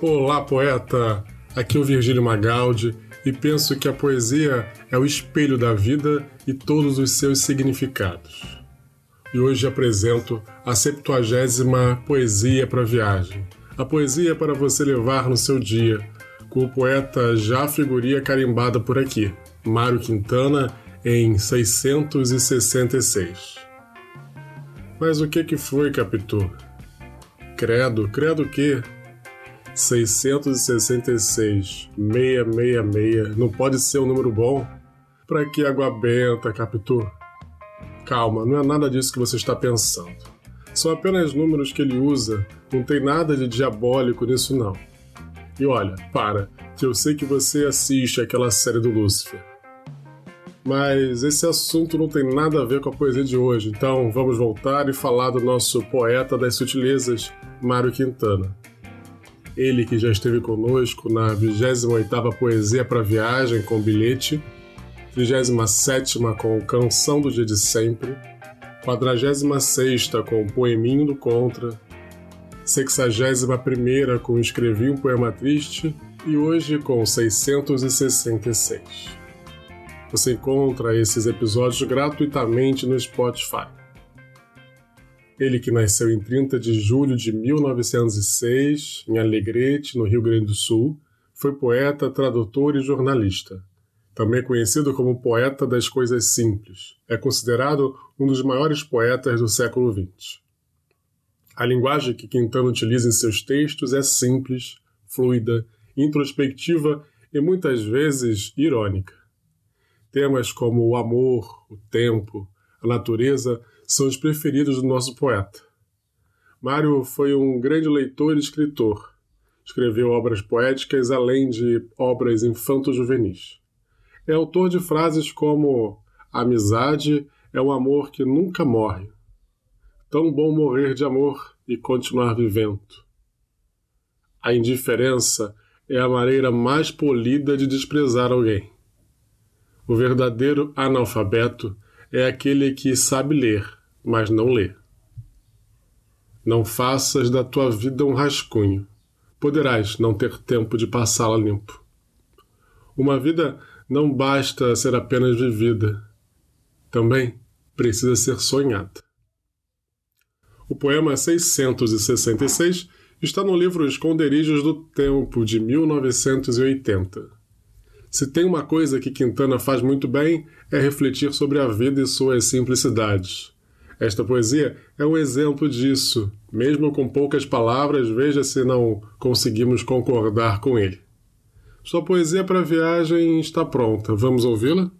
Olá, poeta! Aqui é o Virgílio Magaldi e penso que a poesia é o espelho da vida e todos os seus significados. E hoje apresento a 70 Poesia para Viagem. A poesia para você levar no seu dia, com o poeta já figuria carimbada por aqui, Mário Quintana, em 666. Mas o que que foi, Capitu? Credo, credo o quê? 666 666 não pode ser um número bom? Pra que água benta, Capitu? Calma, não é nada disso que você está pensando. São apenas números que ele usa, não tem nada de diabólico nisso não. E olha, para, que eu sei que você assiste aquela série do Lúcifer. Mas esse assunto não tem nada a ver com a poesia de hoje, então vamos voltar e falar do nosso poeta das sutilezas, Mário Quintana. Ele que já esteve conosco na 28ª Poesia para Viagem com bilhete, 37ª com Canção do Dia de Sempre, 46ª com Poeminho do Contra, 61ª com Escrevi um Poema Triste e hoje com 666. Você encontra esses episódios gratuitamente no Spotify. Ele que nasceu em 30 de julho de 1906, em Alegrete, no Rio Grande do Sul, foi poeta, tradutor e jornalista. Também conhecido como poeta das coisas simples, é considerado um dos maiores poetas do século XX. A linguagem que Quintana utiliza em seus textos é simples, fluida, introspectiva e muitas vezes irônica. Temas como o amor, o tempo, a natureza são os preferidos do nosso poeta. Mário foi um grande leitor e escritor. Escreveu obras poéticas além de obras infanto-juvenis. É autor de frases como Amizade é um amor que nunca morre. Tão bom morrer de amor e continuar vivendo. A indiferença é a maneira mais polida de desprezar alguém. O verdadeiro analfabeto é aquele que sabe ler, mas não lê. Não faças da tua vida um rascunho. Poderás não ter tempo de passá-la limpo. Uma vida não basta ser apenas vivida, também precisa ser sonhada. O poema 666 está no livro Esconderijos do Tempo, de 1980. Se tem uma coisa que Quintana faz muito bem, é refletir sobre a vida e suas simplicidades. Esta poesia é um exemplo disso. Mesmo com poucas palavras, veja se não conseguimos concordar com ele. Sua poesia para viagem está pronta. Vamos ouvi-la?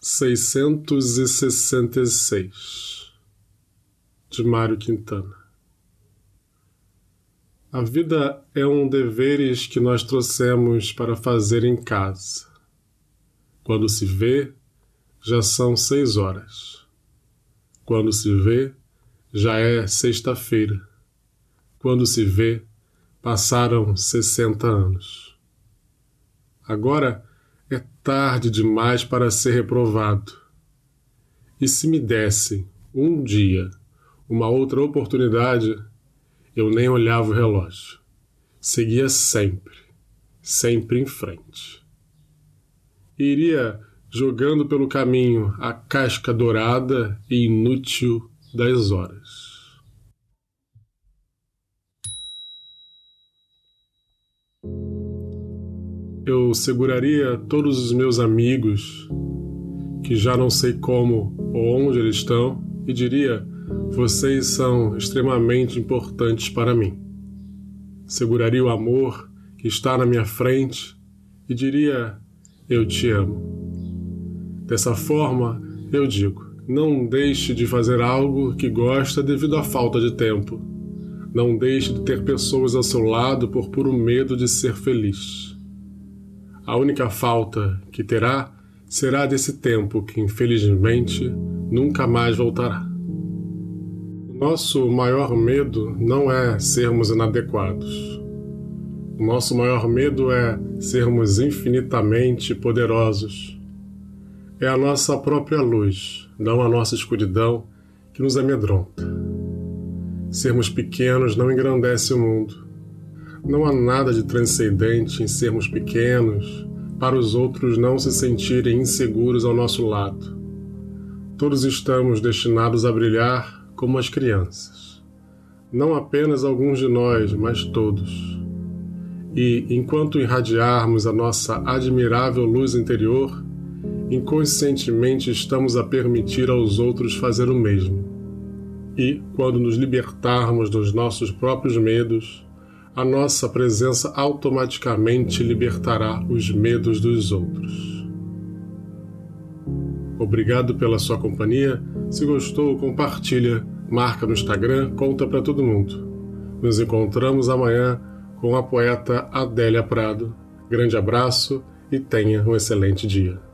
Seiscentos e sessenta e seis de Mário Quintana. A vida é um deveres que nós trouxemos para fazer em casa. Quando se vê, já são seis horas. Quando se vê, já é sexta-feira. Quando se vê, passaram sessenta anos. Agora é tarde demais para ser reprovado. E se me dessem, um dia, uma outra oportunidade, eu nem olhava o relógio. Seguia sempre, sempre em frente iria jogando pelo caminho a casca dourada e inútil das horas. Eu seguraria todos os meus amigos, que já não sei como ou onde eles estão, e diria: vocês são extremamente importantes para mim. Seguraria o amor que está na minha frente e diria: eu te amo. Dessa forma, eu digo: não deixe de fazer algo que gosta devido à falta de tempo. Não deixe de ter pessoas ao seu lado por puro medo de ser feliz. A única falta que terá será desse tempo que, infelizmente, nunca mais voltará. Nosso maior medo não é sermos inadequados. Nosso maior medo é sermos infinitamente poderosos. É a nossa própria luz, não a nossa escuridão, que nos amedronta. Sermos pequenos não engrandece o mundo. Não há nada de transcendente em sermos pequenos para os outros não se sentirem inseguros ao nosso lado. Todos estamos destinados a brilhar como as crianças. Não apenas alguns de nós, mas todos. E, enquanto irradiarmos a nossa admirável luz interior, inconscientemente estamos a permitir aos outros fazer o mesmo. E, quando nos libertarmos dos nossos próprios medos, a nossa presença automaticamente libertará os medos dos outros. Obrigado pela sua companhia. Se gostou, compartilha, marca no Instagram, conta para todo mundo. Nos encontramos amanhã com a poeta Adélia Prado. Grande abraço e tenha um excelente dia.